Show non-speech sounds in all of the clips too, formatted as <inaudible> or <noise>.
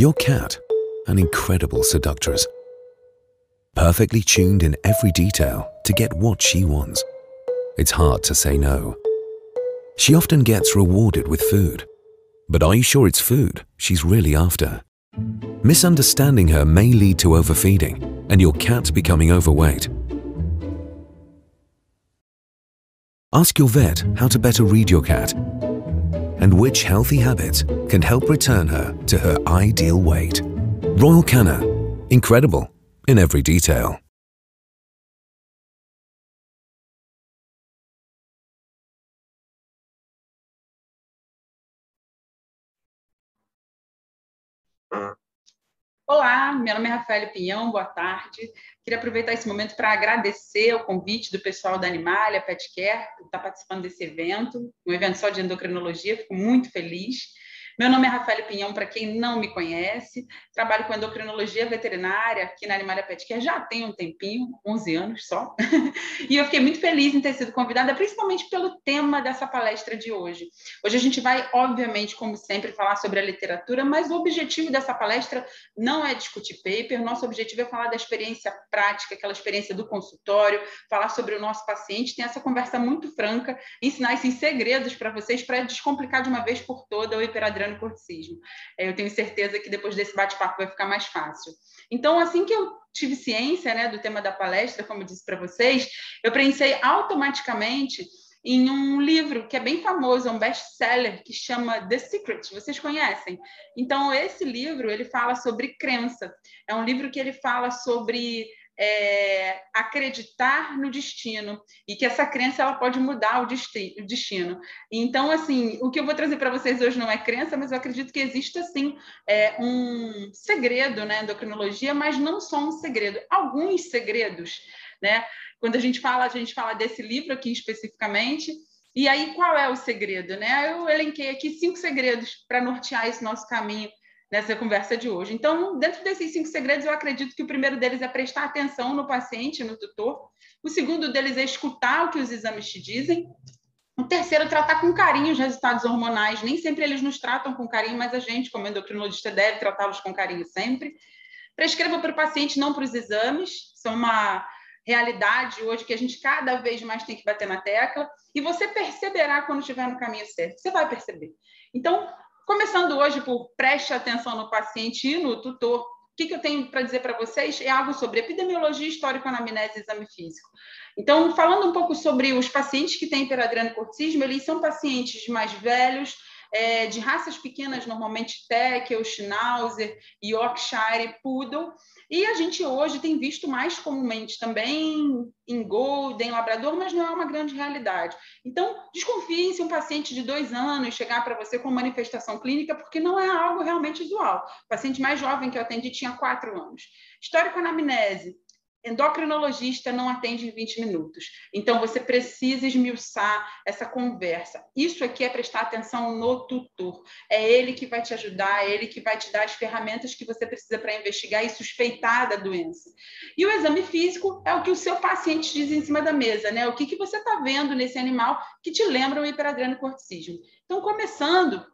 Your cat, an incredible seductress. Perfectly tuned in every detail to get what she wants. It's hard to say no. She often gets rewarded with food. But are you sure it's food she's really after? Misunderstanding her may lead to overfeeding and your cat becoming overweight. Ask your vet how to better read your cat and which healthy habits can help return her to her ideal weight. Royal Canin, incredible in every detail. Olá, meu nome é Rafael Pinhão, boa tarde. Queria aproveitar esse momento para agradecer o convite do pessoal da Animalia Pet Care por estar participando desse evento, um evento só de endocrinologia, fico muito feliz. Meu nome é Rafael Pinhão, para quem não me conhece. Trabalho com endocrinologia veterinária aqui na Animalia Pet Care já tem um tempinho, 11 anos só. <laughs> e eu fiquei muito feliz em ter sido convidada, principalmente pelo tema dessa palestra de hoje. Hoje a gente vai, obviamente, como sempre, falar sobre a literatura, mas o objetivo dessa palestra não é discutir paper, nosso objetivo é falar da experiência prática, aquela experiência do consultório, falar sobre o nosso paciente, ter essa conversa muito franca, ensinar esses segredos para vocês, para descomplicar de uma vez por toda o hiperadrenal no corticismo. É, eu tenho certeza que depois desse bate-papo vai ficar mais fácil. Então, assim que eu tive ciência né, do tema da palestra, como eu disse para vocês, eu pensei automaticamente em um livro que é bem famoso, é um best-seller que chama The Secret. Vocês conhecem? Então, esse livro ele fala sobre crença. É um livro que ele fala sobre é, acreditar no destino e que essa crença ela pode mudar o destino. Então, assim, o que eu vou trazer para vocês hoje não é crença, mas eu acredito que existe, assim, é, um segredo né, endocrinologia, mas não só um segredo, alguns segredos, né? Quando a gente fala, a gente fala desse livro aqui especificamente, e aí, qual é o segredo? Né? Eu elenquei aqui cinco segredos para nortear esse nosso caminho nessa conversa de hoje. Então, dentro desses cinco segredos, eu acredito que o primeiro deles é prestar atenção no paciente, no tutor. O segundo deles é escutar o que os exames te dizem. O terceiro, tratar com carinho os resultados hormonais. Nem sempre eles nos tratam com carinho, mas a gente, como endocrinologista, deve tratá-los com carinho sempre. Prescreva para o paciente, não para os exames. São uma realidade hoje que a gente cada vez mais tem que bater na tecla. E você perceberá quando estiver no caminho certo. Você vai perceber. Então, Começando hoje por preste atenção no paciente e no tutor. O que, que eu tenho para dizer para vocês é algo sobre epidemiologia, histórico, anamnese e exame físico. Então, falando um pouco sobre os pacientes que têm hiperadrenocorticismo, eles são pacientes mais velhos, é, de raças pequenas, normalmente Teckel, Schnauzer, Yorkshire, Poodle, e a gente hoje tem visto mais comumente também em Golden, Labrador, mas não é uma grande realidade. Então, desconfie se um paciente de dois anos chegar para você com manifestação clínica, porque não é algo realmente usual. O paciente mais jovem que eu atendi tinha quatro anos. Histórico anamnese, endocrinologista não atende em 20 minutos. Então, você precisa esmiuçar essa conversa. Isso aqui é prestar atenção no tutor. É ele que vai te ajudar, é ele que vai te dar as ferramentas que você precisa para investigar e suspeitar da doença. E o exame físico é o que o seu paciente diz em cima da mesa, né? O que, que você está vendo nesse animal que te lembra o hiperadrenocorticismo. Então, começando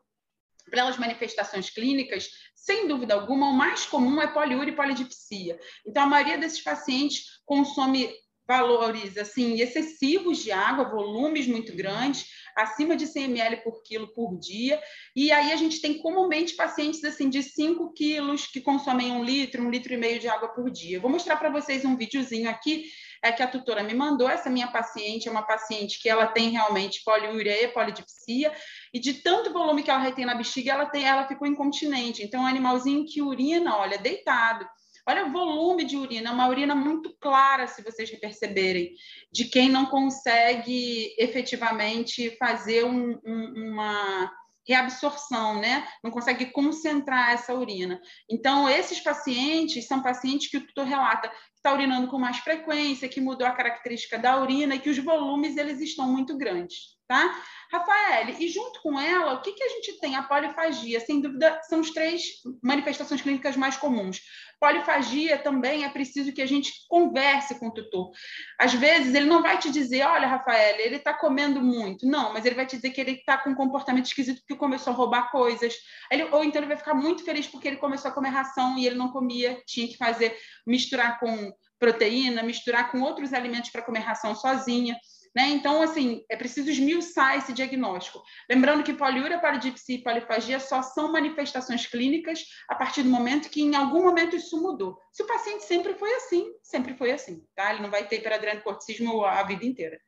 pelas manifestações clínicas, sem dúvida alguma, o mais comum é poliúria e polidipsia. Então, a maioria desses pacientes consome valores assim excessivos de água, volumes muito grandes, acima de 100 ml por quilo por dia. E aí a gente tem comumente pacientes assim de 5 quilos que consomem um litro, um litro e meio de água por dia. vou mostrar para vocês um videozinho aqui é que a tutora me mandou. Essa minha paciente é uma paciente que ela tem realmente poliúria e polidipsia, e de tanto volume que ela retém na bexiga, ela, tem, ela ficou incontinente. Então, é um animalzinho que urina, olha, deitado. Olha o volume de urina, uma urina muito clara, se vocês perceberem, de quem não consegue efetivamente fazer um, um, uma reabsorção, né? Não consegue concentrar essa urina. Então, esses pacientes são pacientes que o tutor relata está urinando com mais frequência, que mudou a característica da urina e que os volumes eles estão muito grandes, tá? Rafael, e junto com ela, o que, que a gente tem? A polifagia, sem dúvida, são as três manifestações clínicas mais comuns. Polifagia também é preciso que a gente converse com o tutor. Às vezes, ele não vai te dizer, olha, Rafael, ele está comendo muito. Não, mas ele vai te dizer que ele está com um comportamento esquisito porque começou a roubar coisas. Ele, ou então ele vai ficar muito feliz porque ele começou a comer ração e ele não comia, tinha que fazer, misturar com proteína, misturar com outros alimentos para comer ração sozinha. Né? Então, assim, é preciso esmiuçar esse diagnóstico. Lembrando que poliúria, polidipsia e polifagia só são manifestações clínicas a partir do momento que, em algum momento, isso mudou. Se o paciente sempre foi assim, sempre foi assim, tá? Ele não vai ter hiperadrenal a vida inteira.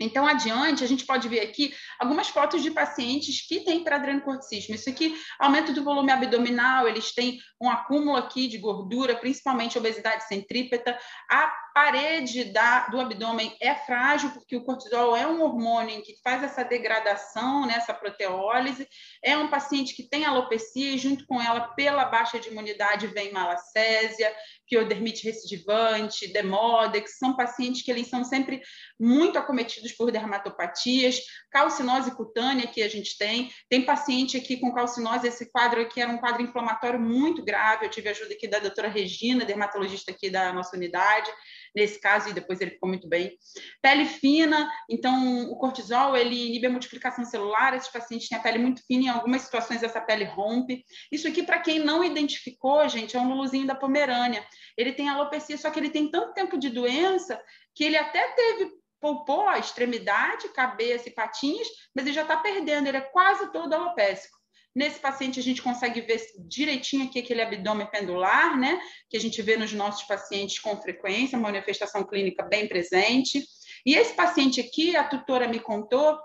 Então, adiante, a gente pode ver aqui algumas fotos de pacientes que têm hiperadrenocorticismo. Isso aqui, aumento do volume abdominal, eles têm um acúmulo aqui de gordura, principalmente obesidade centrípeta. A parede da, do abdômen é frágil, porque o cortisol é um hormônio que faz essa degradação, né, essa proteólise. É um paciente que tem alopecia e, junto com ela, pela baixa de imunidade, vem malacésia, piodermite recidivante, demodex. São pacientes que eles são sempre muito acometidos por dermatopatias, calcinose cutânea que a gente tem. Tem paciente aqui com calcinose, esse quadro aqui era um quadro inflamatório muito grave. Eu tive ajuda aqui da doutora Regina, dermatologista aqui da nossa unidade nesse caso, e depois ele ficou muito bem. Pele fina, então o cortisol, ele inibe a multiplicação celular, esses pacientes têm a pele muito fina, em algumas situações essa pele rompe. Isso aqui, para quem não identificou, gente, é um luluzinho da Pomerânia. Ele tem alopecia, só que ele tem tanto tempo de doença que ele até teve poupou a extremidade, cabeça e patinhas, mas ele já está perdendo, ele é quase todo alopécico. Nesse paciente, a gente consegue ver direitinho aqui aquele abdômen pendular, né? Que a gente vê nos nossos pacientes com frequência, uma manifestação clínica bem presente. E esse paciente aqui, a tutora me contou,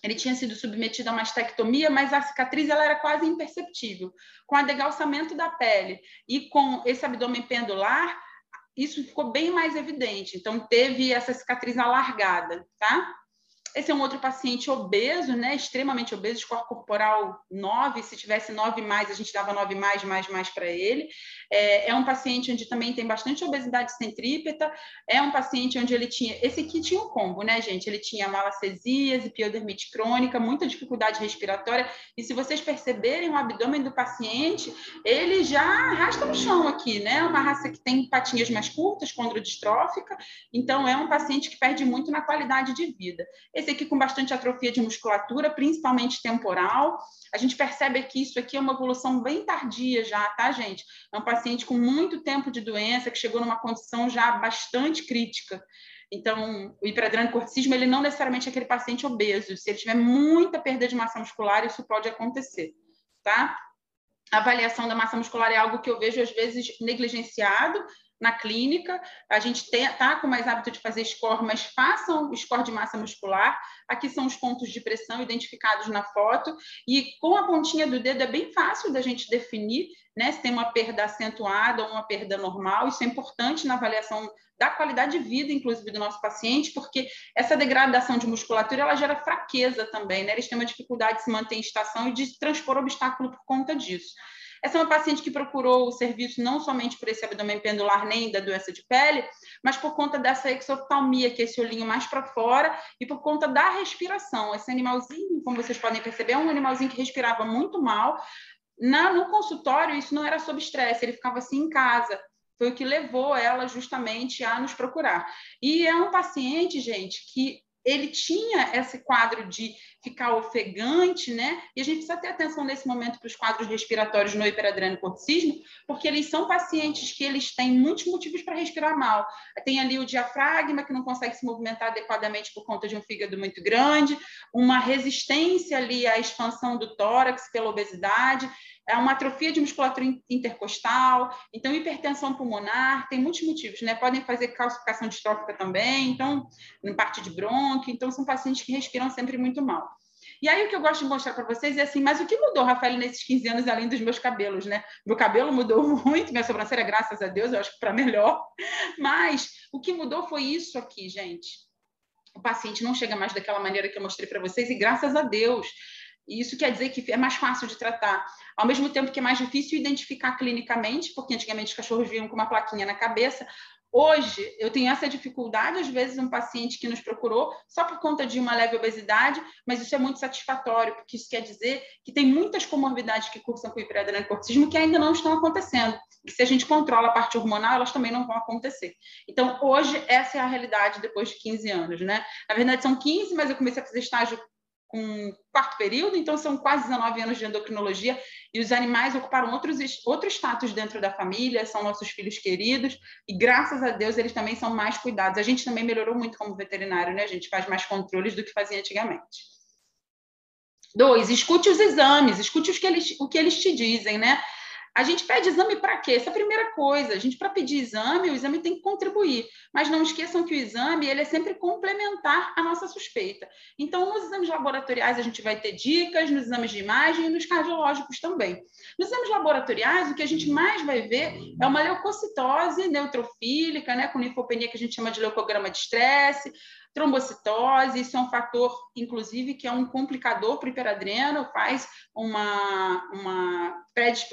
ele tinha sido submetido a uma mastectomia, mas a cicatriz ela era quase imperceptível. Com o adegalçamento da pele e com esse abdômen pendular, isso ficou bem mais evidente. Então, teve essa cicatriz alargada, tá? Esse é um outro paciente obeso, né? Extremamente obeso, score corporal 9. Se tivesse 9 mais, a gente dava 9 mais, mais, mais para ele. É, é, um paciente onde também tem bastante obesidade centrípeta. É um paciente onde ele tinha. Esse aqui tinha um combo, né, gente? Ele tinha malacesias piodermite crônica, muita dificuldade respiratória. E se vocês perceberem o abdômen do paciente, ele já arrasta no chão aqui, né? Uma raça que tem patinhas mais curtas, condrodistrófica. Então, é um paciente que perde muito na qualidade de vida aqui com bastante atrofia de musculatura, principalmente temporal. A gente percebe que isso aqui é uma evolução bem tardia já, tá, gente? É um paciente com muito tempo de doença, que chegou numa condição já bastante crítica. Então, o hiperadrenocorticismo, ele não necessariamente é aquele paciente obeso. Se ele tiver muita perda de massa muscular, isso pode acontecer, tá? A avaliação da massa muscular é algo que eu vejo às vezes negligenciado na clínica, a gente está com mais hábito de fazer score, mas façam score de massa muscular. Aqui são os pontos de pressão identificados na foto, e com a pontinha do dedo é bem fácil da gente definir né, se tem uma perda acentuada ou uma perda normal. Isso é importante na avaliação da qualidade de vida, inclusive, do nosso paciente, porque essa degradação de musculatura ela gera fraqueza também, né? Eles têm uma dificuldade de se manter em estação e de transpor obstáculo por conta disso. Essa é uma paciente que procurou o serviço não somente por esse abdômen pendular, nem da doença de pele, mas por conta dessa exoftalmia, que é esse olhinho mais para fora, e por conta da respiração. Esse animalzinho, como vocês podem perceber, é um animalzinho que respirava muito mal. Na, no consultório, isso não era sob estresse, ele ficava assim em casa. Foi o que levou ela justamente a nos procurar. E é um paciente, gente, que ele tinha esse quadro de ficar ofegante, né? E a gente precisa ter atenção nesse momento para os quadros respiratórios no hiperadrenocorticismo, porque eles são pacientes que eles têm muitos motivos para respirar mal. Tem ali o diafragma que não consegue se movimentar adequadamente por conta de um fígado muito grande, uma resistência ali à expansão do tórax pela obesidade, é uma atrofia de musculatura intercostal, então hipertensão pulmonar, tem muitos motivos, né? Podem fazer calcificação distrófica também, então, em parte de brônquio, então são pacientes que respiram sempre muito mal. E aí o que eu gosto de mostrar para vocês é assim, mas o que mudou, Rafael, nesses 15 anos, além dos meus cabelos, né? Meu cabelo mudou <laughs> muito, minha sobrancelha, graças a Deus, eu acho que para melhor. Mas o que mudou foi isso aqui, gente. O paciente não chega mais daquela maneira que eu mostrei para vocês, e graças a Deus E isso quer dizer que é mais fácil de tratar, ao mesmo tempo que é mais difícil identificar clinicamente, porque antigamente os cachorros vinham com uma plaquinha na cabeça. Hoje, eu tenho essa dificuldade, às vezes, um paciente que nos procurou só por conta de uma leve obesidade, mas isso é muito satisfatório, porque isso quer dizer que tem muitas comorbidades que cursam com hiperadrenal-corticismo que ainda não estão acontecendo. E se a gente controla a parte hormonal, elas também não vão acontecer. Então, hoje, essa é a realidade depois de 15 anos, né? Na verdade, são 15, mas eu comecei a fazer estágio com quarto período, então são quase 19 anos de endocrinologia, e os animais ocuparam outros, outro status dentro da família, são nossos filhos queridos, e graças a Deus eles também são mais cuidados. A gente também melhorou muito como veterinário, né? A gente faz mais controles do que fazia antigamente. Dois, escute os exames, escute os que eles, o que eles te dizem, né? A gente pede exame para quê? Essa é a primeira coisa. A gente, para pedir exame, o exame tem que contribuir. Mas não esqueçam que o exame ele é sempre complementar à nossa suspeita. Então, nos exames laboratoriais, a gente vai ter dicas, nos exames de imagem e nos cardiológicos também. Nos exames laboratoriais, o que a gente mais vai ver é uma leucocitose neutrofílica, né, com linfopenia que a gente chama de leucograma de estresse, Trombocitose, isso é um fator, inclusive, que é um complicador para o hiperadreno, faz uma, uma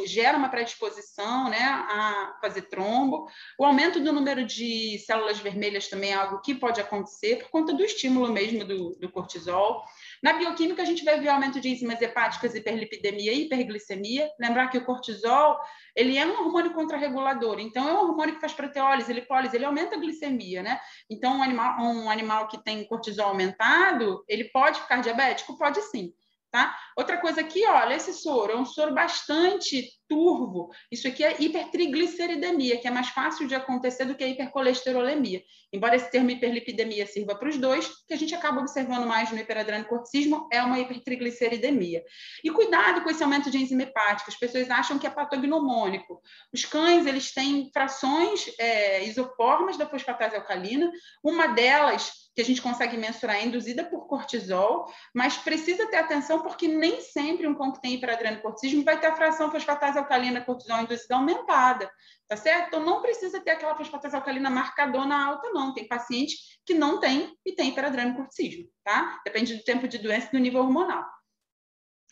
gera uma predisposição né, a fazer trombo. O aumento do número de células vermelhas também é algo que pode acontecer por conta do estímulo mesmo do, do cortisol. Na bioquímica, a gente vai ver aumento de enzimas hepáticas, hiperlipidemia e hiperglicemia. Lembrar que o cortisol ele é um hormônio contrarregulador, então é um hormônio que faz proteólise, lipólise, ele aumenta a glicemia, né? Então, um animal, um animal que tem cortisol aumentado, ele pode ficar diabético? Pode sim. Tá? Outra coisa aqui, olha, esse soro é um soro bastante turvo. Isso aqui é hipertrigliceridemia, que é mais fácil de acontecer do que a hipercolesterolemia. Embora esse termo hiperlipidemia sirva para os dois, o que a gente acaba observando mais no hiperadrenal-corticismo é uma hipertrigliceridemia. E cuidado com esse aumento de enzima hepática. As pessoas acham que é patognomônico. Os cães, eles têm frações é, isoformas da fosfatase alcalina. Uma delas que a gente consegue mensurar é induzida por cortisol, mas precisa ter atenção porque nem sempre um cão que tem hiperadrenocortismo vai ter a fração fosfatase alcalina cortisol induzida aumentada, tá certo? Então não precisa ter aquela fosfatase alcalina marcadona alta, não. Tem paciente que não tem e tem hiperadrenocortismo, tá? Depende do tempo de doença e do nível hormonal.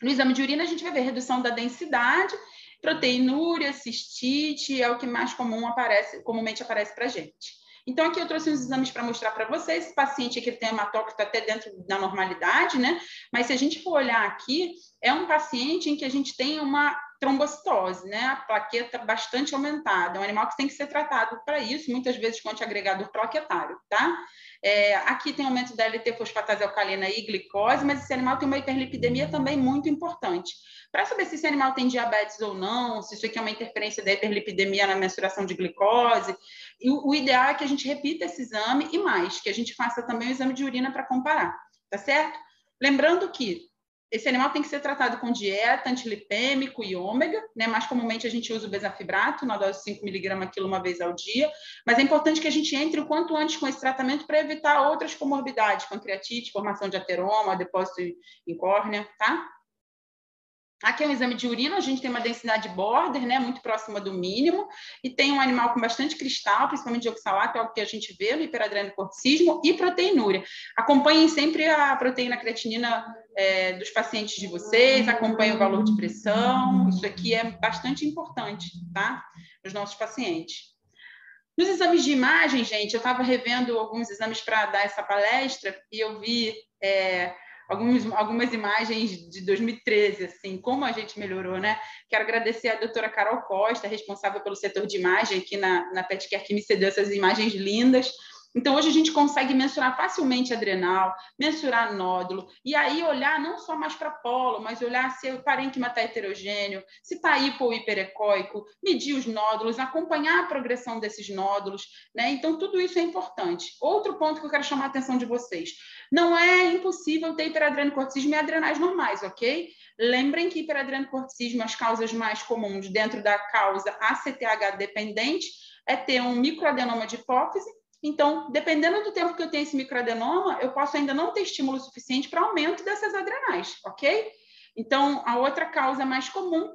No exame de urina, a gente vai ver redução da densidade, proteinúria, cistite, é o que mais comum aparece, comumente aparece para gente. Então, aqui eu trouxe uns exames para mostrar para vocês. Esse paciente aqui ele tem hematócrito até dentro da normalidade, né? Mas se a gente for olhar aqui, é um paciente em que a gente tem uma trombocitose, né? A plaqueta bastante aumentada. É um animal que tem que ser tratado para isso, muitas vezes com antiagregador plaquetário, tá? É, aqui tem aumento da LT-fosfatase alcalina e glicose, mas esse animal tem uma hiperlipidemia também muito importante. Para saber se esse animal tem diabetes ou não, se isso aqui é uma interferência da hiperlipidemia na mensuração de glicose, o, o ideal é que a gente repita esse exame e mais, que a gente faça também o exame de urina para comparar, tá certo? Lembrando que esse animal tem que ser tratado com dieta, antilipêmico e ômega, né? Mais comumente a gente usa o bezafibrato na dose de 5 mg quilo uma vez ao dia, mas é importante que a gente entre o quanto antes com esse tratamento para evitar outras comorbidades, pancreatite, formação de ateroma, depósito em córnea, tá? Aqui é um exame de urina, a gente tem uma densidade border, né, muito próxima do mínimo, e tem um animal com bastante cristal, principalmente de oxalato, é o que a gente vê no hiperadrenal-corticismo, e proteinúria. Acompanhem sempre a proteína creatinina é, dos pacientes de vocês, acompanhem o valor de pressão, isso aqui é bastante importante, tá, nos nossos pacientes. Nos exames de imagem, gente, eu estava revendo alguns exames para dar essa palestra, e eu vi... É, alguns, algumas imagens de 2013, assim, como a gente melhorou, né? Quero agradecer à doutora Carol Costa, responsável pelo setor de imagem aqui na, na PetCare, que me cedeu essas imagens lindas. Então, hoje a gente consegue mensurar facilmente adrenal, mensurar nódulo, e aí olhar não só mais para polo, mas olhar se o parênquima está heterogêneo, se está hipo ou hiperecóico, medir os nódulos, acompanhar a progressão desses nódulos, né? Então, tudo isso é importante. Outro ponto que eu quero chamar a atenção de vocês: não é impossível ter hiperadrenocorticismo e adrenais normais, ok? Lembrem que hiperadrenocorticismo, as causas mais comuns dentro da causa ACTH dependente, é ter um microadenoma de hipófise então, dependendo do tempo que eu tenho esse microadenoma, eu posso ainda não ter estímulo suficiente para aumento dessas adrenais, ok? Então, a outra causa mais comum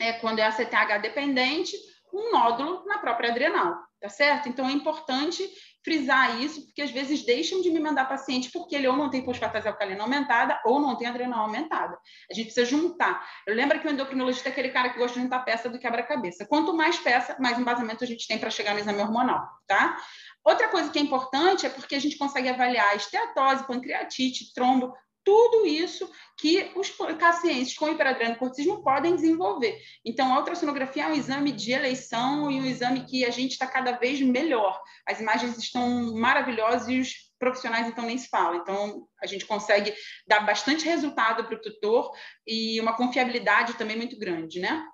é quando é a CTH dependente, um nódulo na própria adrenal, tá certo? Então, é importante frisar isso, porque às vezes deixam de me mandar paciente porque ele ou não tem fosfatase alcalina aumentada ou não tem adrenal aumentada. A gente precisa juntar. Eu lembro que o endocrinologista é aquele cara que gosta de juntar peça do quebra-cabeça. Quanto mais peça, mais embasamento a gente tem para chegar no exame hormonal, tá? Outra coisa que é importante é porque a gente consegue avaliar esteatose, pancreatite, trombo, tudo isso que os pacientes com hiperadrenocorticismo podem desenvolver. Então, a ultrassonografia é um exame de eleição e um exame que a gente está cada vez melhor. As imagens estão maravilhosas e os profissionais, então, nem se fala. Então, a gente consegue dar bastante resultado para o tutor e uma confiabilidade também muito grande, né?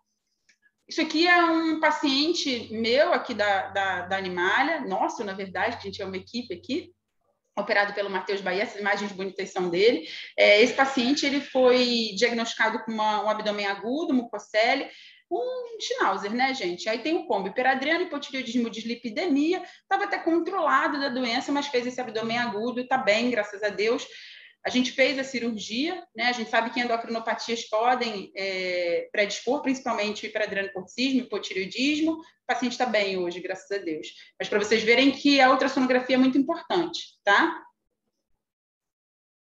Isso aqui é um paciente meu aqui da, da, da Animalha, nosso, na verdade, a gente é uma equipe aqui, operado pelo Matheus Bahia, essas imagens bonitas são dele. É, esse paciente ele foi diagnosticado com uma, um abdômen agudo, mucocele, um Schnauzer, né, gente? Aí tem o combo, hiperadriano, hipotireoidismo, dislipidemia, estava até controlado da doença, mas fez esse abdômen agudo, está bem, graças a Deus. A gente fez a cirurgia, né? A gente sabe que endocrinopatias podem é, predispor, principalmente para adrenocorticismo, hipotireoidismo. O paciente está bem hoje, graças a Deus. Mas para vocês verem que a ultrassonografia é muito importante, tá?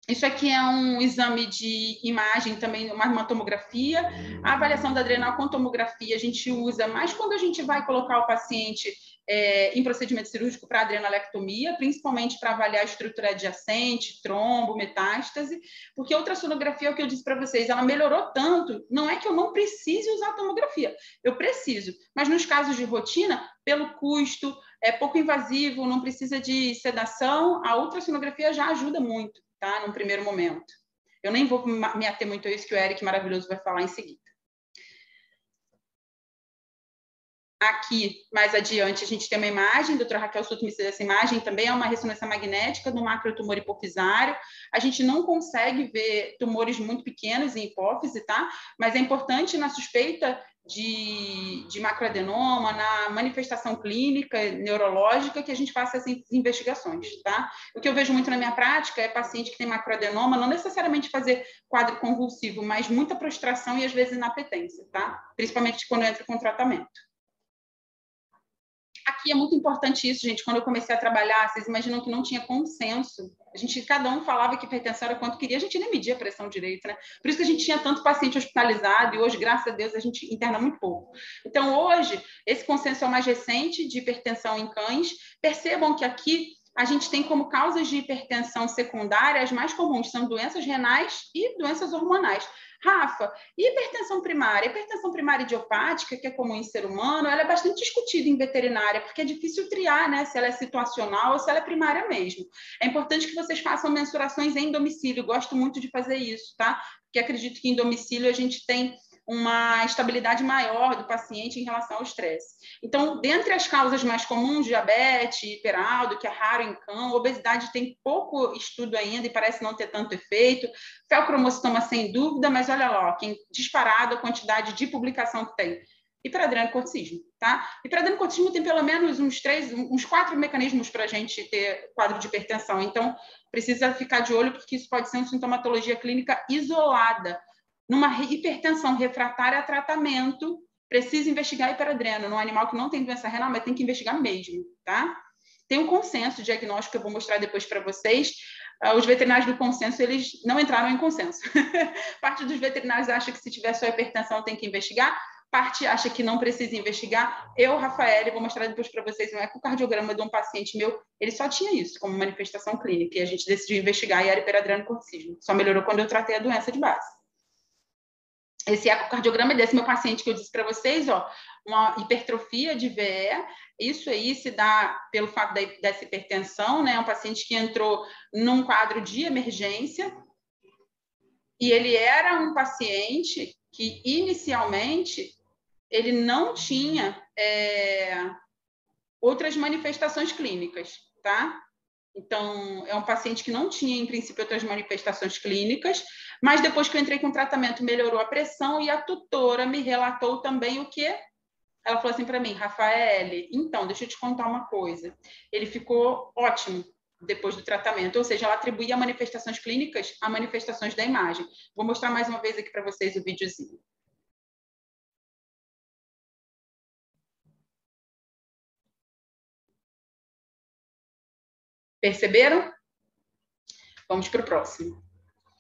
Isso aqui é um exame de imagem também, uma tomografia. A avaliação da adrenal com tomografia a gente usa mais quando a gente vai colocar o paciente é, em procedimento cirúrgico para adrenalectomia, principalmente para avaliar a estrutura adjacente, trombo, metástase, porque a ultrassonografia, é o que eu disse para vocês, ela melhorou tanto, não é que eu não precise usar a tomografia, eu preciso, mas nos casos de rotina, pelo custo, é pouco invasivo, não precisa de sedação, a ultrassonografia já ajuda muito tá? Num primeiro momento. Eu nem vou me ater muito a isso que o Eric maravilhoso vai falar em seguida. Aqui, mais adiante, a gente tem uma imagem, doutora Raquel Souto me fez essa imagem, também é uma ressonância magnética do macrotumor hipofisário. A gente não consegue ver tumores muito pequenos em hipófise, tá? Mas é importante na suspeita de, de macroadenoma, na manifestação clínica, neurológica, que a gente faça essas investigações, tá? O que eu vejo muito na minha prática é paciente que tem macroadenoma, não necessariamente fazer quadro convulsivo, mas muita prostração e às vezes inapetência, tá? Principalmente quando entra com tratamento. Aqui é muito importante isso, gente. Quando eu comecei a trabalhar, vocês imaginam que não tinha consenso. A gente, cada um falava que hipertensão era quanto queria, a gente nem media a pressão direito, né? Por isso que a gente tinha tanto paciente hospitalizado e hoje, graças a Deus, a gente interna muito pouco. Então, hoje, esse consenso é o mais recente de hipertensão em cães. Percebam que aqui a gente tem como causas de hipertensão secundária as mais comuns são doenças renais e doenças hormonais. Rafa, hipertensão primária? Hipertensão primária idiopática, que é comum em ser humano, ela é bastante discutida em veterinária, porque é difícil triar, né, se ela é situacional ou se ela é primária mesmo. É importante que vocês façam mensurações em domicílio, gosto muito de fazer isso, tá? Porque acredito que em domicílio a gente tem uma estabilidade maior do paciente em relação ao estresse. Então, dentre as causas mais comuns, diabetes, hiperaldo, que é raro em cão, obesidade tem pouco estudo ainda e parece não ter tanto efeito, felcromocitoma sem dúvida, mas olha lá, quem disparado a quantidade de publicação que tem. Hiperadrenocorticismo, tá? Hiperadrenocorticismo tem pelo menos uns três, uns quatro mecanismos para a gente ter quadro de hipertensão. Então, precisa ficar de olho, porque isso pode ser uma sintomatologia clínica isolada numa hipertensão refratária a tratamento, precisa investigar hiperadreno num animal que não tem doença renal, mas tem que investigar mesmo, tá? Tem um consenso diagnóstico que eu vou mostrar depois para vocês. Uh, os veterinários do consenso, eles não entraram em consenso. <laughs> Parte dos veterinários acha que se tiver só hipertensão tem que investigar, parte acha que não precisa investigar. Eu, Rafael, vou mostrar depois para vocês um ecocardiograma de um paciente meu, ele só tinha isso como manifestação clínica e a gente decidiu investigar e era hiperadreno. Só melhorou quando eu tratei a doença de base esse ecocardiograma desse meu paciente que eu disse para vocês, ó, uma hipertrofia de VE, isso aí se dá pelo fato dessa hipertensão, né? Um paciente que entrou num quadro de emergência e ele era um paciente que inicialmente ele não tinha é, outras manifestações clínicas, tá? Então, é um paciente que não tinha, em princípio, outras manifestações clínicas, mas depois que eu entrei com tratamento, melhorou a pressão e a tutora me relatou também o que? Ela falou assim para mim, Rafael, então, deixa eu te contar uma coisa. Ele ficou ótimo depois do tratamento, ou seja, ela atribuía manifestações clínicas a manifestações da imagem. Vou mostrar mais uma vez aqui para vocês o videozinho. Perceberam? Vamos para o próximo.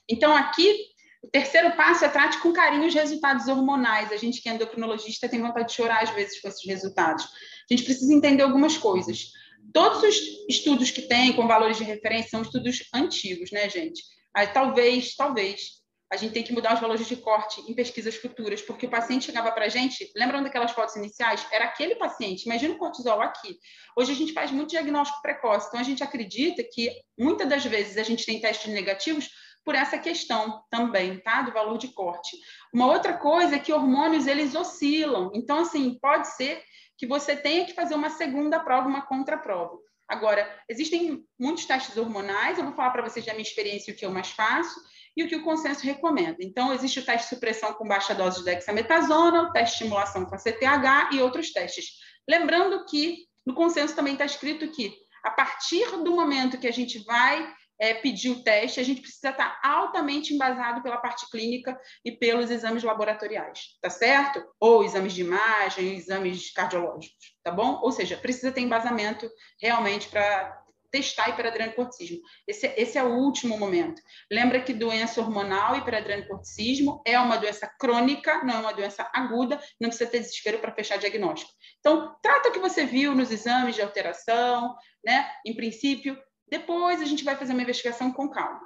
Então, aqui, o terceiro passo é trate com carinho os resultados hormonais. A gente que é endocrinologista tem vontade de chorar às vezes com esses resultados. A gente precisa entender algumas coisas. Todos os estudos que tem com valores de referência são estudos antigos, né, gente? Aí, talvez, talvez, a gente tem que mudar os valores de corte em pesquisas futuras, porque o paciente chegava para a gente, lembram daquelas fotos iniciais? Era aquele paciente, imagina o cortisol aqui. Hoje a gente faz muito diagnóstico precoce, então a gente acredita que muitas das vezes a gente tem testes negativos por essa questão também, tá? Do valor de corte. Uma outra coisa é que hormônios, eles oscilam. Então, assim, pode ser que você tenha que fazer uma segunda prova, uma contraprova. Agora, existem muitos testes hormonais, eu vou falar para vocês da minha experiência o que eu mais faço e o que o consenso recomenda. Então, existe o teste de supressão com baixa dose de dexametasona, o teste de estimulação com a CTH e outros testes. Lembrando que no consenso também está escrito que a partir do momento que a gente vai é, pedir o teste, a gente precisa estar altamente embasado pela parte clínica e pelos exames laboratoriais, tá certo? Ou exames de imagem, exames cardiológicos, tá bom? Ou seja, precisa ter embasamento realmente para testar hiperadrenoccorticismo. Esse, esse é o último momento. Lembra que doença hormonal, hiperadrenoccorticismo, é uma doença crônica, não é uma doença aguda, não precisa ter desespero para fechar diagnóstico. Então, trata o que você viu nos exames de alteração, né? Em princípio, depois a gente vai fazer uma investigação com calma.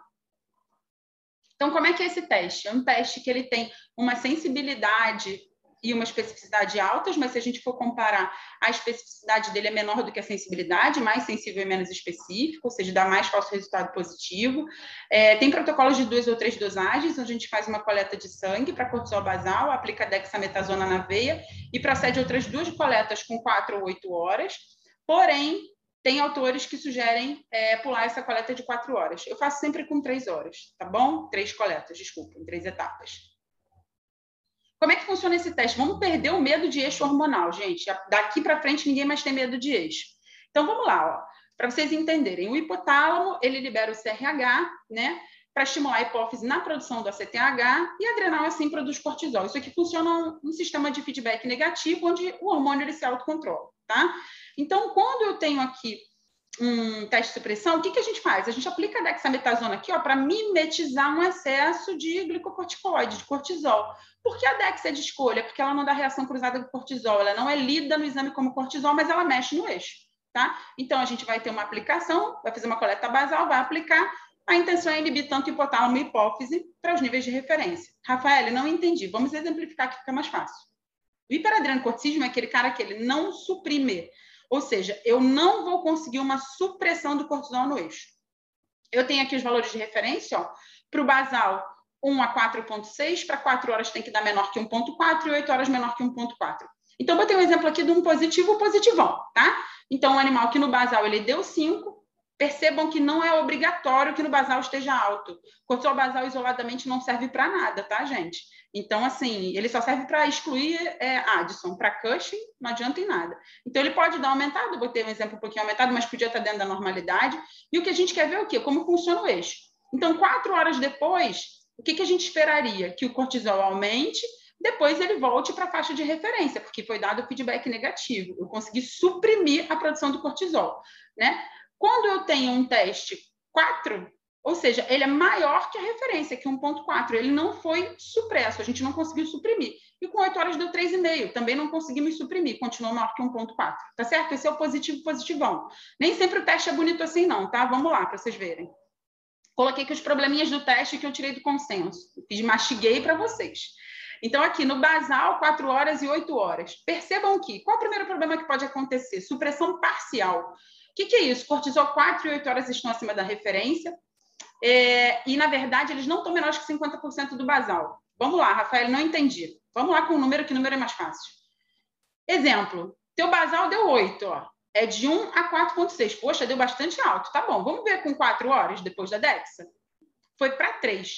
Então, como é que é esse teste? É um teste que ele tem uma sensibilidade e uma especificidade altas, mas se a gente for comparar, a especificidade dele é menor do que a sensibilidade, mais sensível e menos específico, ou seja, dá mais falso resultado positivo. É, tem protocolos de duas ou três dosagens, onde a gente faz uma coleta de sangue para cortisol basal, aplica dexametasona na veia e procede outras duas coletas com quatro ou oito horas. Porém, tem autores que sugerem é, pular essa coleta de quatro horas. Eu faço sempre com três horas, tá bom? Três coletas, desculpa, em três etapas. Como é que funciona esse teste? Vamos perder o medo de eixo hormonal, gente. Daqui para frente ninguém mais tem medo de eixo. Então vamos lá, para vocês entenderem. O hipotálamo ele libera o CRH, né? Para estimular a hipófise na produção do ACTH e a adrenal assim produz cortisol. Isso aqui funciona um, sistema de feedback negativo, onde o hormônio ele se autocontrola, tá? Então, quando eu tenho aqui um teste de supressão, o que, que a gente faz? A gente aplica a dexametasona aqui para mimetizar um excesso de glicocorticoide, de cortisol. Por que a dex é de escolha? Porque ela não dá reação cruzada com cortisol, ela não é lida no exame como cortisol, mas ela mexe no eixo. Tá? Então, a gente vai ter uma aplicação, vai fazer uma coleta basal, vai aplicar. A intenção é inibir tanto hipotálamo e hipófise para os níveis de referência. Rafael, não entendi. Vamos exemplificar que fica mais fácil. O hiperadrenocorticismo é aquele cara que ele não suprime ou seja, eu não vou conseguir uma supressão do cortisol no eixo. Eu tenho aqui os valores de referência, para o basal, 1 a 4,6, para 4 horas tem que dar menor que 1,4 e 8 horas menor que 1,4. Então, eu botei um exemplo aqui de um positivo positivão, tá? Então, um animal que no basal ele deu 5, percebam que não é obrigatório que no basal esteja alto. O cortisol basal isoladamente não serve para nada, tá, gente? Então, assim, ele só serve para excluir é, Addison, para Cushing, não adianta em nada. Então, ele pode dar aumentado, botei um exemplo um pouquinho aumentado, mas podia estar dentro da normalidade. E o que a gente quer ver é o quê? Como funciona o eixo. Então, quatro horas depois, o que, que a gente esperaria? Que o cortisol aumente, depois ele volte para a faixa de referência, porque foi dado o feedback negativo. Eu consegui suprimir a produção do cortisol, né? Quando eu tenho um teste 4, ou seja, ele é maior que a referência, que 1.4. Ele não foi supresso, a gente não conseguiu suprimir. E com 8 horas deu 3,5, também não conseguimos suprimir, continuou maior que 1.4. Tá certo? Esse é o positivo positivão. Nem sempre o teste é bonito assim, não, tá? Vamos lá, para vocês verem. Coloquei aqui os probleminhas do teste que eu tirei do consenso. Fiz, mastiguei para vocês. Então, aqui no basal, 4 horas e 8 horas. Percebam que, qual é o primeiro problema que pode acontecer? Supressão parcial. Que, que é isso? Cortisol 4 e 8 horas estão acima da referência, é, e, na verdade, eles não estão menores que 50% do basal. Vamos lá, Rafael, não entendi. Vamos lá com o número, que número é mais fácil. Exemplo, teu basal deu 8, ó. É de 1 a 4,6. Poxa, deu bastante alto. Tá bom, vamos ver com 4 horas depois da DEXA? Foi para 3.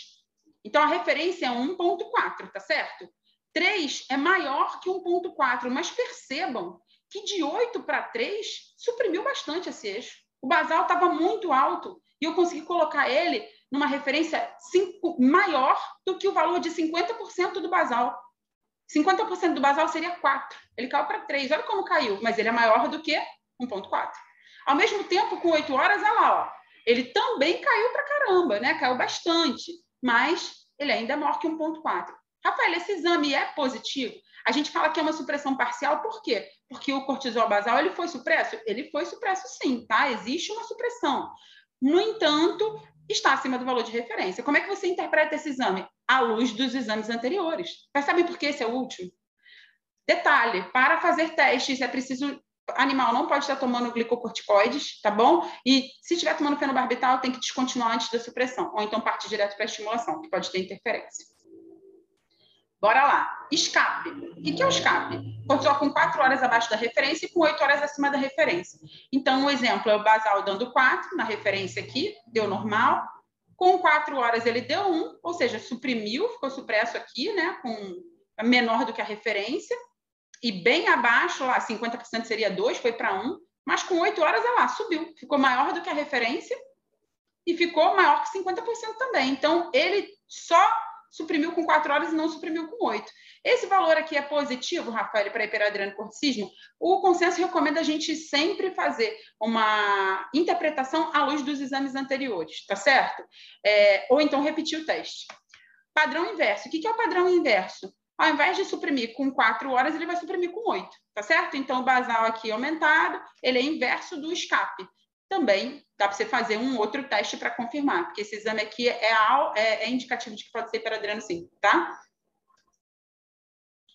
Então, a referência é 1,4, tá certo? 3 é maior que 1,4, mas percebam que de 8 para 3 suprimiu bastante esse eixo. O basal estava muito alto e eu consegui colocar ele numa referência cinco, maior do que o valor de 50% do basal. 50% do basal seria 4. Ele caiu para 3. Olha como caiu, mas ele é maior do que 1.4. Ao mesmo tempo, com 8 horas, olha lá, ó, ele também caiu para caramba, né? Caiu bastante, mas ele ainda é maior que 1,4. Rafael, esse exame é positivo? A gente fala que é uma supressão parcial, por quê? Porque o cortisol basal ele foi supresso? Ele foi supresso sim, tá? Existe uma supressão. No entanto, está acima do valor de referência. Como é que você interpreta esse exame? À luz dos exames anteriores. Percebem por que esse é o último? Detalhe: para fazer testes é preciso. Animal não pode estar tomando glicocorticoides, tá bom? E se estiver tomando fenobarbital, tem que descontinuar antes da supressão, ou então partir direto para a estimulação, que pode ter interferência. Bora lá. Escape. O que é o escape? Cortisol com 4 horas abaixo da referência e com 8 horas acima da referência. Então, um exemplo é o basal dando 4 na referência aqui, deu normal. Com 4 horas ele deu 1, ou seja, suprimiu, ficou supresso aqui, né, com menor do que a referência. E bem abaixo, lá, 50% seria 2, foi para 1. Mas com 8 horas, ela lá, subiu. Ficou maior do que a referência e ficou maior que 50% também. Então, ele só suprimiu com 4 horas e não suprimiu com 8. Esse valor aqui é positivo, Rafael, para hiperadriano corticismo? O consenso recomenda a gente sempre fazer uma interpretação à luz dos exames anteriores, tá certo? É, ou então repetir o teste. Padrão inverso. O que é o padrão inverso? Ao invés de suprimir com 4 horas, ele vai suprimir com 8, tá certo? Então, o basal aqui aumentado, ele é inverso do escape também dá para você fazer um outro teste para confirmar, porque esse exame aqui é, é, é, indicativo de que pode ser hiperadriano sim, tá?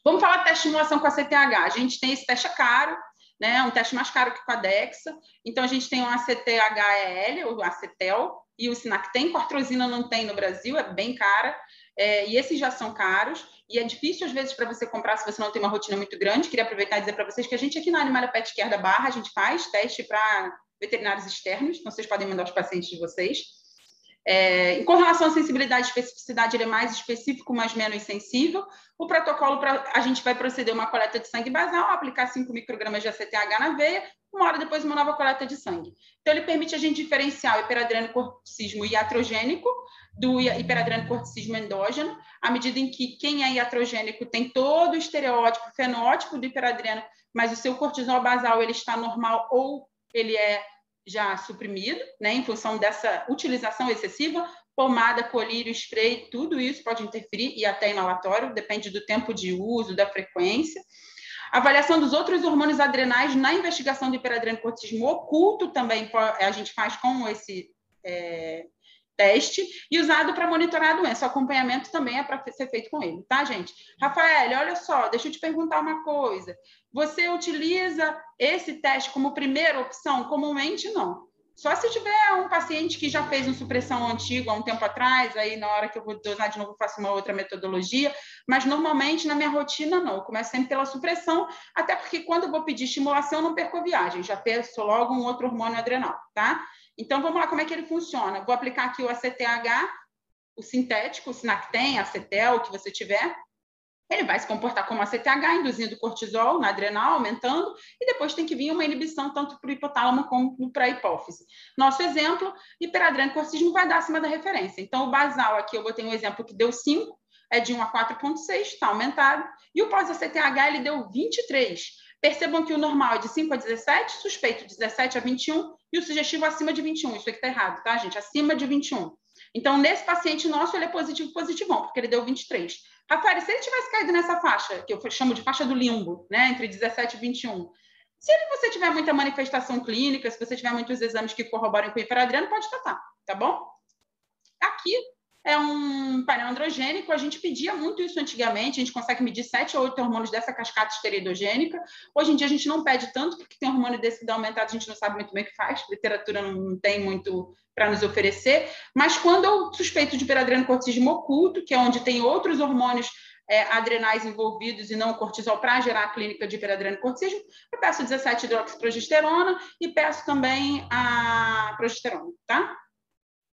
Vamos falar de teste de simulação com a CTH. A gente tem esse teste caro, né? Um teste mais caro que com a Dexa. Então, a gente tem o ACTHEL, o ACETEL, e o Sinactem. Cortrosina não tem no Brasil, é bem cara. É, e esses já são caros. E é difícil, às vezes, para você comprar se você não tem uma rotina muito grande. Queria aproveitar e dizer para vocês que a gente aqui na Animalia Pet Care da Barra, a gente faz teste para veterinários externos, então vocês podem mandar os pacientes de vocês. É, com relação à sensibilidade e especificidade, ele é mais específico, mas menos sensível. O protocolo, pra, a gente vai proceder uma coleta de sangue basal, aplicar 5 microgramas de ACTH na veia, uma hora depois uma nova coleta de sangue. Então, ele permite a gente diferenciar o hiperadriano corticismo iatrogênico do hiperadriano corticismo endógeno, à medida em que quem é iatrogênico tem todo o estereótipo, fenótipo do hiperadriano, mas o seu cortisol basal ele está normal ou ele é já suprimido, né, em função dessa utilização excessiva, pomada, colírio, spray, tudo isso pode interferir e até inalatório, depende do tempo de uso, da frequência. Avaliação dos outros hormônios adrenais na investigação do hiperadrenocortismo oculto também a gente faz com esse é, teste e usado para monitorar a doença. O acompanhamento também é para ser feito com ele, tá, gente? Rafael, olha só, deixa eu te perguntar uma coisa. Você utiliza esse teste como primeira opção? Comumente, não. Só se tiver um paciente que já fez uma supressão antiga há um tempo atrás, aí na hora que eu vou dosar de novo, faço uma outra metodologia, mas normalmente na minha rotina não, eu começo sempre pela supressão, até porque quando eu vou pedir estimulação, não perco a viagem, já peço logo um outro hormônio adrenal, tá? Então, vamos lá, como é que ele funciona? Vou aplicar aqui o ACTH, o sintético, o Sinactem, Acetel, o que você tiver. Ele vai se comportar como ACTH, induzindo cortisol na adrenal, aumentando, e depois tem que vir uma inibição tanto para o hipotálamo como para a hipófise. Nosso exemplo, hiperadrenocorticismo vai dar acima da referência. Então, o basal aqui, eu botei um exemplo que deu 5, é de 1 a 4,6, está aumentado, e o pós-ACTH ele deu 23. Percebam que o normal é de 5 a 17, suspeito de 17 a 21 e o sugestivo acima de 21. Isso aqui está errado, tá, gente? Acima de 21. Então, nesse paciente nosso, ele é positivo, positivão, porque ele deu 23. Rafael, se ele tivesse caído nessa faixa, que eu chamo de faixa do limbo, né, entre 17 e 21, se você tiver muita manifestação clínica, se você tiver muitos exames que corroborem com o hiperadriano, pode tratar, tá bom? Aqui, é um painel androgênico. A gente pedia muito isso antigamente, a gente consegue medir sete ou oito hormônios dessa cascata esteroidogênica. Hoje em dia a gente não pede tanto, porque tem hormônio desse que dá aumentado, a gente não sabe muito bem o que faz, a literatura não tem muito para nos oferecer. Mas quando eu suspeito de hiperadrenocortismo oculto, que é onde tem outros hormônios é, adrenais envolvidos e não cortisol para gerar a clínica de hiperadrenocortismo, eu peço 17 hidroxiprogesterona e peço também a progesterona, tá?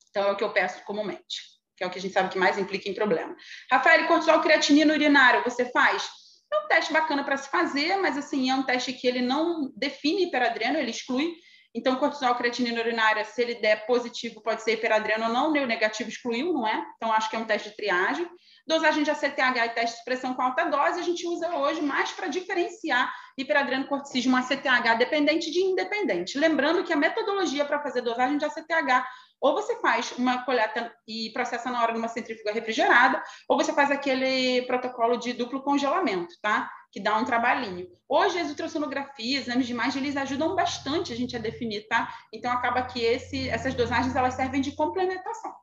Então é o que eu peço comumente que é o que a gente sabe que mais implica em problema. Rafael, cortisol creatinina urinário, você faz? É um teste bacana para se fazer, mas assim, é um teste que ele não define hiperadreno, ele exclui Então, cortisol, creatinina urinária, se ele der positivo, pode ser hiperadreno ou não, o negativo excluiu, não é? Então, acho que é um teste de triagem. Dosagem de ACTH e teste de pressão com alta dose, a gente usa hoje mais para diferenciar hiperadrenocorticismo ACTH dependente de independente. Lembrando que a metodologia para fazer dosagem de ACTH ou você faz uma coleta e processa na hora numa centrífuga refrigerada, ou você faz aquele protocolo de duplo congelamento, tá? Que dá um trabalhinho. Hoje, as ultrassonografias, exames de imagem, eles ajudam bastante a gente a definir, tá? Então, acaba que esse, essas dosagens, elas servem de complementação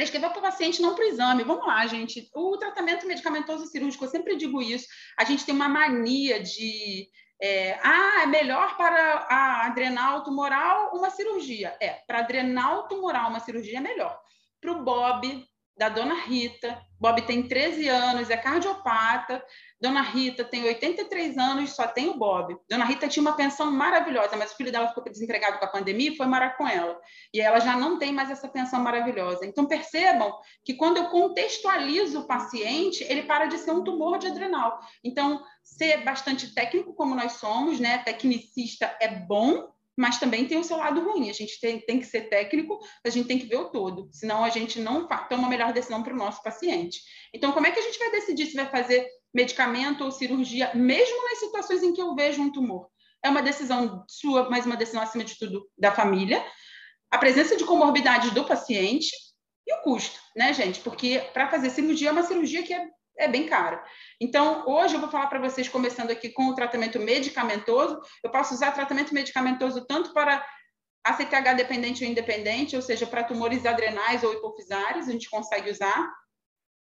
prescrever para o paciente, não para o exame. Vamos lá, gente. O tratamento medicamentoso cirúrgico, eu sempre digo isso, a gente tem uma mania de. É, ah, é melhor para a adrenal tumoral uma cirurgia. É, para adrenal tumoral uma cirurgia é melhor. Para o Bob, da dona Rita, Bob tem 13 anos, é cardiopata, Dona Rita tem 83 anos, só tem o Bob. Dona Rita tinha uma pensão maravilhosa, mas o filho dela ficou desempregado com a pandemia e foi morar com ela. E ela já não tem mais essa pensão maravilhosa. Então, percebam que quando eu contextualizo o paciente, ele para de ser um tumor de adrenal. Então, ser bastante técnico, como nós somos, né? Tecnicista é bom, mas também tem o seu lado ruim. A gente tem, tem que ser técnico, a gente tem que ver o todo, senão a gente não toma a melhor decisão para o nosso paciente. Então, como é que a gente vai decidir se vai fazer medicamento ou cirurgia, mesmo nas situações em que eu vejo um tumor. É uma decisão sua, mas uma decisão, acima de tudo, da família. A presença de comorbidades do paciente e o custo, né, gente? Porque para fazer cirurgia é uma cirurgia que é, é bem cara. Então, hoje eu vou falar para vocês, começando aqui com o tratamento medicamentoso. Eu posso usar tratamento medicamentoso tanto para ACTH dependente ou independente, ou seja, para tumores adrenais ou hipofisários, a gente consegue usar.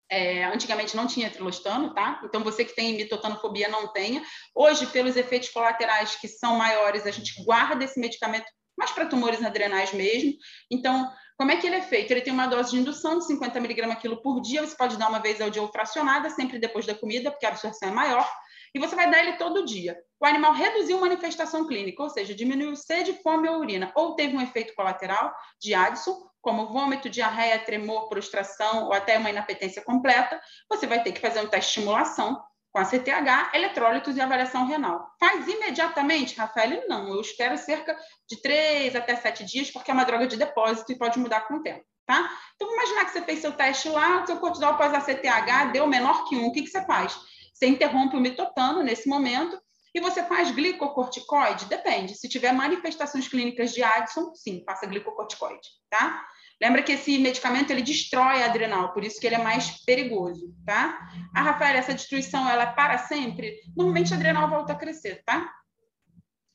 É, antigamente não tinha trilostano, tá? Então você que tem mitotanofobia não tenha. Hoje, pelos efeitos colaterais que são maiores, a gente guarda esse medicamento mais para tumores adrenais mesmo. Então, como é que ele é feito? Ele tem uma dose de indução de 50 mg quilo por dia, você pode dar uma vez ao dia ou fracionada, sempre depois da comida, porque a absorção é maior, e você vai dar ele todo dia. O animal reduziu manifestação clínica, ou seja, diminuiu sede, fome ou urina, ou teve um efeito colateral de Addison, como vômito, diarreia, tremor, prostração ou até uma inapetência completa, você vai ter que fazer um teste de estimulação com a CTH, eletrólitos e avaliação renal. Faz imediatamente, Rafael? Não, eu espero cerca de três até sete dias, porque é uma droga de depósito e pode mudar com o tempo, tá? Então, imaginar que você fez seu teste lá, seu cortisol após a CTH deu menor que um, o que, que você faz? Você interrompe o mitotano nesse momento e você faz glicocorticoide? Depende. Se tiver manifestações clínicas de Addison, sim, faça glicocorticoide, tá? Lembra que esse medicamento ele destrói a adrenal, por isso que ele é mais perigoso, tá? Ah, Rafael, essa destruição ela é para sempre? Normalmente a adrenal volta a crescer, tá?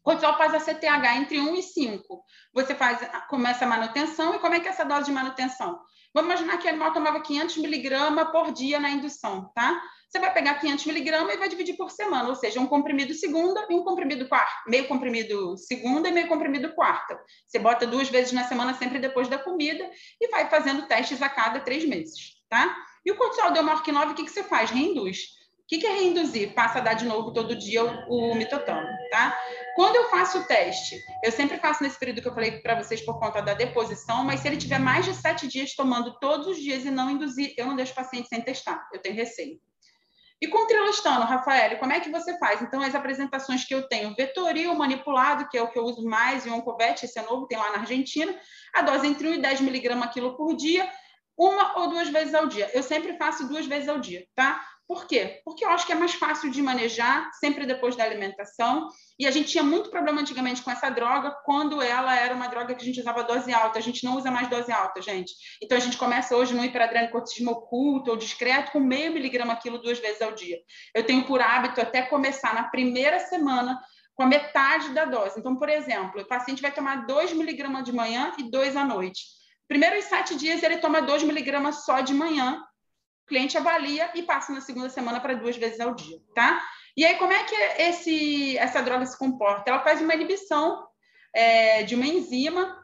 Cortisol faz a CTH entre 1 e 5. Você faz, começa a manutenção, e como é que é essa dose de manutenção? Vamos imaginar que o animal tomava 500 miligramas por dia na indução, tá? Você vai pegar 500 miligramas e vai dividir por semana, ou seja, um comprimido segunda e um comprimido quarta, meio comprimido segunda e meio comprimido quarta. Você bota duas vezes na semana, sempre depois da comida, e vai fazendo testes a cada três meses, tá? E o cortisol que 9, o que, que você faz? Reinduz. O que, que é reinduzir? Passa a dar de novo todo dia o, o mitotano, tá? Quando eu faço o teste, eu sempre faço nesse período que eu falei para vocês por conta da deposição, mas se ele tiver mais de sete dias tomando todos os dias e não induzir, eu não deixo o paciente sem testar, eu tenho receio. E com trilostano, Rafael, como é que você faz? Então, as apresentações que eu tenho, vetoril manipulado, que é o que eu uso mais, e o Oncovet, esse é novo, tem lá na Argentina, a dose entre 1 e 10 miligramas quilo por dia, uma ou duas vezes ao dia. Eu sempre faço duas vezes ao dia, tá? Por quê? Porque eu acho que é mais fácil de manejar, sempre depois da alimentação. E a gente tinha muito problema antigamente com essa droga, quando ela era uma droga que a gente usava dose alta. A gente não usa mais dose alta, gente. Então a gente começa hoje no hiperadrenocortismo oculto ou discreto com meio miligrama quilo duas vezes ao dia. Eu tenho por hábito até começar na primeira semana com a metade da dose. Então, por exemplo, o paciente vai tomar 2 miligramas de manhã e 2 à noite. Primeiros sete dias ele toma 2 miligramas só de manhã o cliente avalia e passa na segunda semana para duas vezes ao dia, tá? E aí, como é que esse, essa droga se comporta? Ela faz uma inibição é, de uma enzima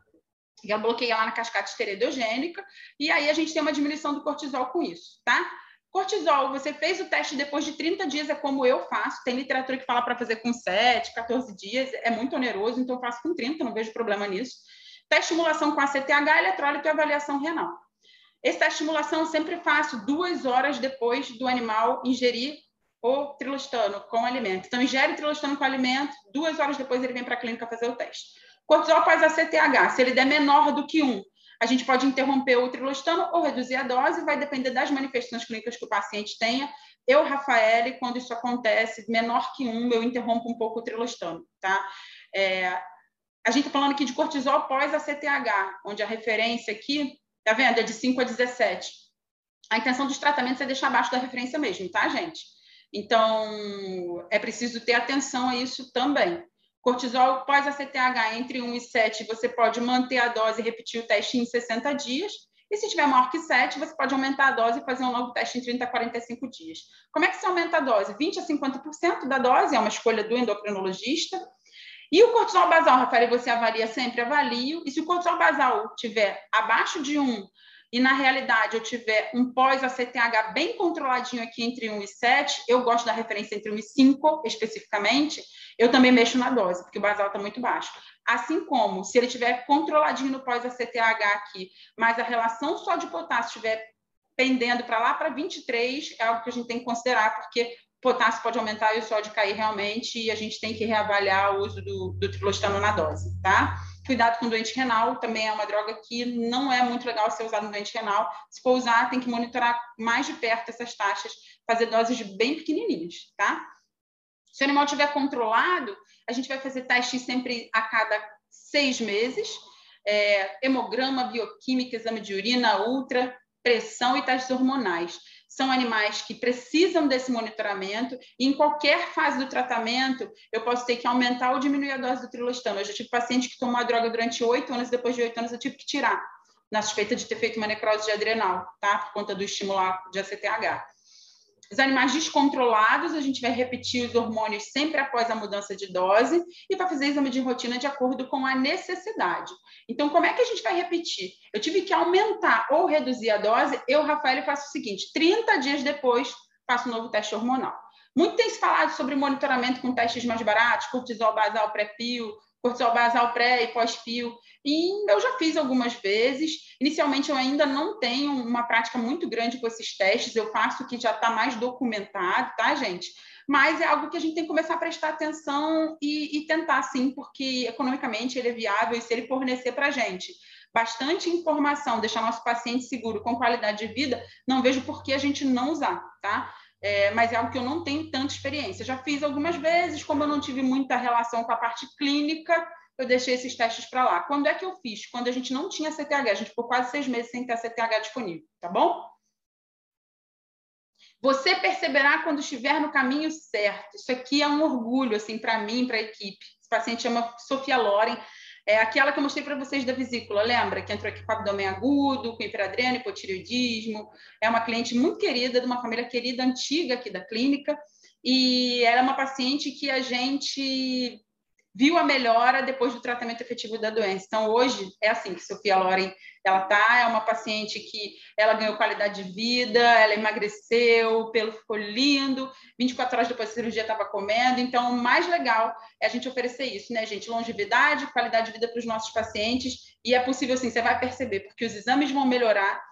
que ela bloqueia lá na cascata esteroidogênica, e aí a gente tem uma diminuição do cortisol com isso, tá? Cortisol, você fez o teste depois de 30 dias, é como eu faço. Tem literatura que fala para fazer com 7, 14 dias, é muito oneroso, então eu faço com 30, não vejo problema nisso. Teste estimulação com ACTH, eletrólito e avaliação renal. Essa estimulação sempre faço duas horas depois do animal ingerir o trilostano com alimento. Então, ingere trilostano com alimento, duas horas depois ele vem para a clínica fazer o teste. Cortisol após a CTH, se ele der menor do que um, a gente pode interromper o trilostano ou reduzir a dose, vai depender das manifestações clínicas que o paciente tenha. Eu, Rafael, quando isso acontece, menor que um, eu interrompo um pouco o trilostano, tá? É, a gente está falando aqui de cortisol após a CTH, onde a referência aqui, tá vendo? É de 5 a 17. A intenção dos tratamentos é deixar abaixo da referência mesmo, tá, gente? Então, é preciso ter atenção a isso também. Cortisol pós a CTH entre 1 e 7, você pode manter a dose e repetir o teste em 60 dias. E se tiver maior que 7, você pode aumentar a dose e fazer um novo teste em 30 a 45 dias. Como é que se aumenta a dose? 20 a 50% da dose, é uma escolha do endocrinologista. E o cortisol basal, Rafael, você avalia sempre? Avalio. E se o cortisol basal tiver abaixo de 1 e na realidade eu tiver um pós-ACTH bem controladinho aqui entre 1 e 7, eu gosto da referência entre 1 e 5 especificamente, eu também mexo na dose, porque o basal está muito baixo. Assim como, se ele tiver controladinho no pós-ACTH aqui, mas a relação só de potássio estiver pendendo para lá para 23, é algo que a gente tem que considerar, porque potássio pode aumentar e o sódio cair realmente, e a gente tem que reavaliar o uso do, do na dose, tá? Cuidado com doente renal, também é uma droga que não é muito legal ser usada no doente renal. Se for usar, tem que monitorar mais de perto essas taxas, fazer doses bem pequenininhas, tá? Se o animal estiver controlado, a gente vai fazer testes sempre a cada seis meses, é, hemograma, bioquímica, exame de urina, ultra, pressão e testes hormonais são animais que precisam desse monitoramento e em qualquer fase do tratamento eu posso ter que aumentar ou diminuir a dose do trilostano. Eu já tive paciente que tomou a droga durante oito anos, depois de oito anos eu tive que tirar, na suspeita de ter feito uma necrose de adrenal, tá? Por conta do estimular de ACTH. Os animais descontrolados, a gente vai repetir os hormônios sempre após a mudança de dose e vai fazer exame de rotina de acordo com a necessidade. Então, como é que a gente vai repetir? Eu tive que aumentar ou reduzir a dose, eu, Rafael, faço o seguinte: 30 dias depois, faço um novo teste hormonal. Muito tem se falado sobre monitoramento com testes mais baratos, cortisol basal pré-pio, cortisol basal pré e pós-pio. E eu já fiz algumas vezes. Inicialmente, eu ainda não tenho uma prática muito grande com esses testes. Eu faço o que já está mais documentado, tá, gente? Mas é algo que a gente tem que começar a prestar atenção e, e tentar, sim, porque economicamente ele é viável e se ele fornecer para a gente bastante informação, deixar nosso paciente seguro, com qualidade de vida, não vejo por que a gente não usar, tá? É, mas é algo que eu não tenho tanta experiência. Já fiz algumas vezes, como eu não tive muita relação com a parte clínica, eu deixei esses testes para lá. Quando é que eu fiz? Quando a gente não tinha CTH, a gente ficou quase seis meses sem ter CTH disponível, tá bom? Você perceberá quando estiver no caminho certo. Isso aqui é um orgulho, assim, para mim, para a equipe. Esse paciente chama Sofia Loren. É aquela que eu mostrei para vocês da vesícula, lembra? Que entrou aqui com abdômen agudo, com hiperadreno, hipotireoidismo. É uma cliente muito querida, de uma família querida, antiga aqui da clínica. E ela é uma paciente que a gente viu a melhora depois do tratamento efetivo da doença. Então, hoje, é assim que Sofia Loren, ela tá, é uma paciente que ela ganhou qualidade de vida, ela emagreceu, o pelo ficou lindo, 24 horas depois da cirurgia estava comendo, então, o mais legal é a gente oferecer isso, né, gente? Longevidade, qualidade de vida para os nossos pacientes, e é possível, assim, você vai perceber, porque os exames vão melhorar,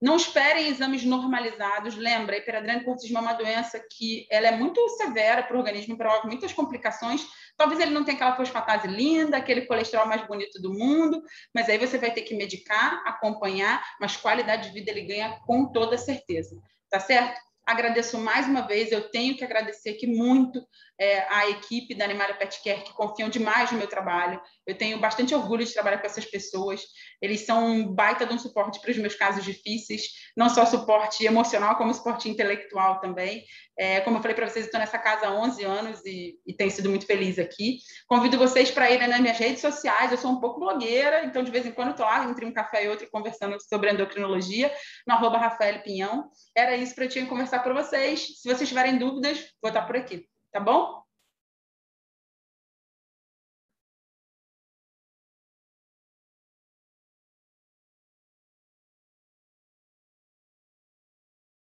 não esperem exames normalizados. Lembra, a hiperadrenocurtismo é uma doença que ela é muito severa para o organismo, promove muitas complicações. Talvez ele não tenha aquela fosfatase linda, aquele colesterol mais bonito do mundo, mas aí você vai ter que medicar, acompanhar, mas qualidade de vida ele ganha com toda certeza. Tá certo? Agradeço mais uma vez, eu tenho que agradecer aqui muito é, a equipe da Animalia Pet Care, que confiam demais no meu trabalho. Eu tenho bastante orgulho de trabalhar com essas pessoas. Eles são um baita de um suporte para os meus casos difíceis, não só suporte emocional, como suporte intelectual também. É, como eu falei para vocês, estou nessa casa há 11 anos e, e tenho sido muito feliz aqui. Convido vocês para irem nas minhas redes sociais. Eu sou um pouco blogueira, então de vez em quando estou lá entre um café e outro conversando sobre endocrinologia, no arroba Rafael Pinhão. Era isso para eu tinha conversar para vocês. Se vocês tiverem dúvidas, vou estar por aqui, tá bom?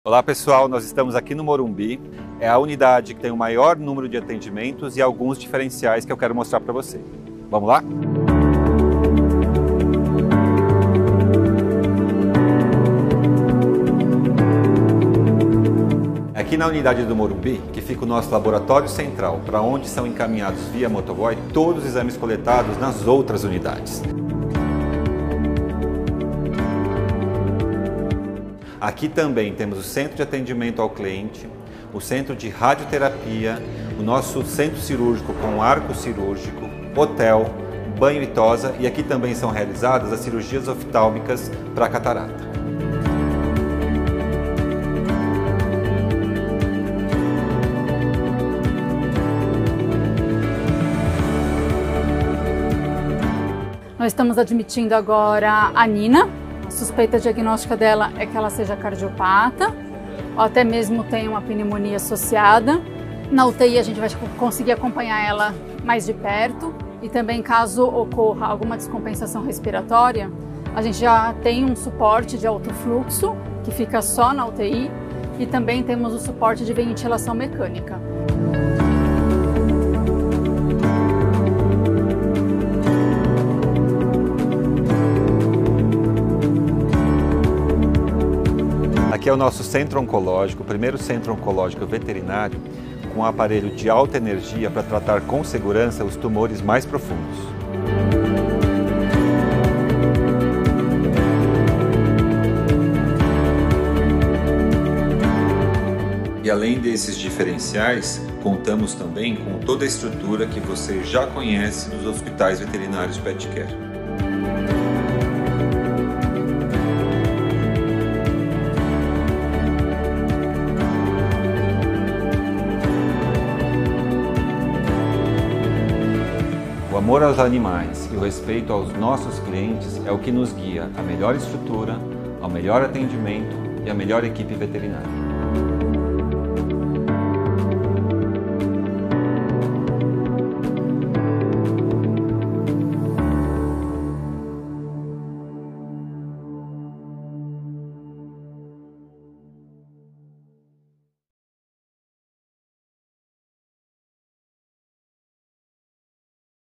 Olá pessoal, nós estamos aqui no Morumbi. É a unidade que tem o maior número de atendimentos e alguns diferenciais que eu quero mostrar para você. Vamos lá? Aqui Aqui na unidade do Morumbi, que fica o nosso laboratório central, para onde são encaminhados via motoboy todos os exames coletados nas outras unidades. Aqui também temos o centro de atendimento ao cliente, o centro de radioterapia, o nosso centro cirúrgico com arco cirúrgico, hotel, banho e tosa e aqui também são realizadas as cirurgias oftálmicas para catarata. Nós estamos admitindo agora a Nina. Suspeita diagnóstica dela é que ela seja cardiopata, ou até mesmo tenha uma pneumonia associada. Na UTI a gente vai conseguir acompanhar ela mais de perto e também caso ocorra alguma descompensação respiratória, a gente já tem um suporte de alto fluxo que fica só na UTI e também temos o suporte de ventilação mecânica. É o nosso centro oncológico, o primeiro centro oncológico veterinário com um aparelho de alta energia para tratar com segurança os tumores mais profundos. E além desses diferenciais, contamos também com toda a estrutura que você já conhece dos hospitais veterinários PetCare. Amor aos animais e o respeito aos nossos clientes é o que nos guia à melhor estrutura, ao melhor atendimento e à melhor equipe veterinária.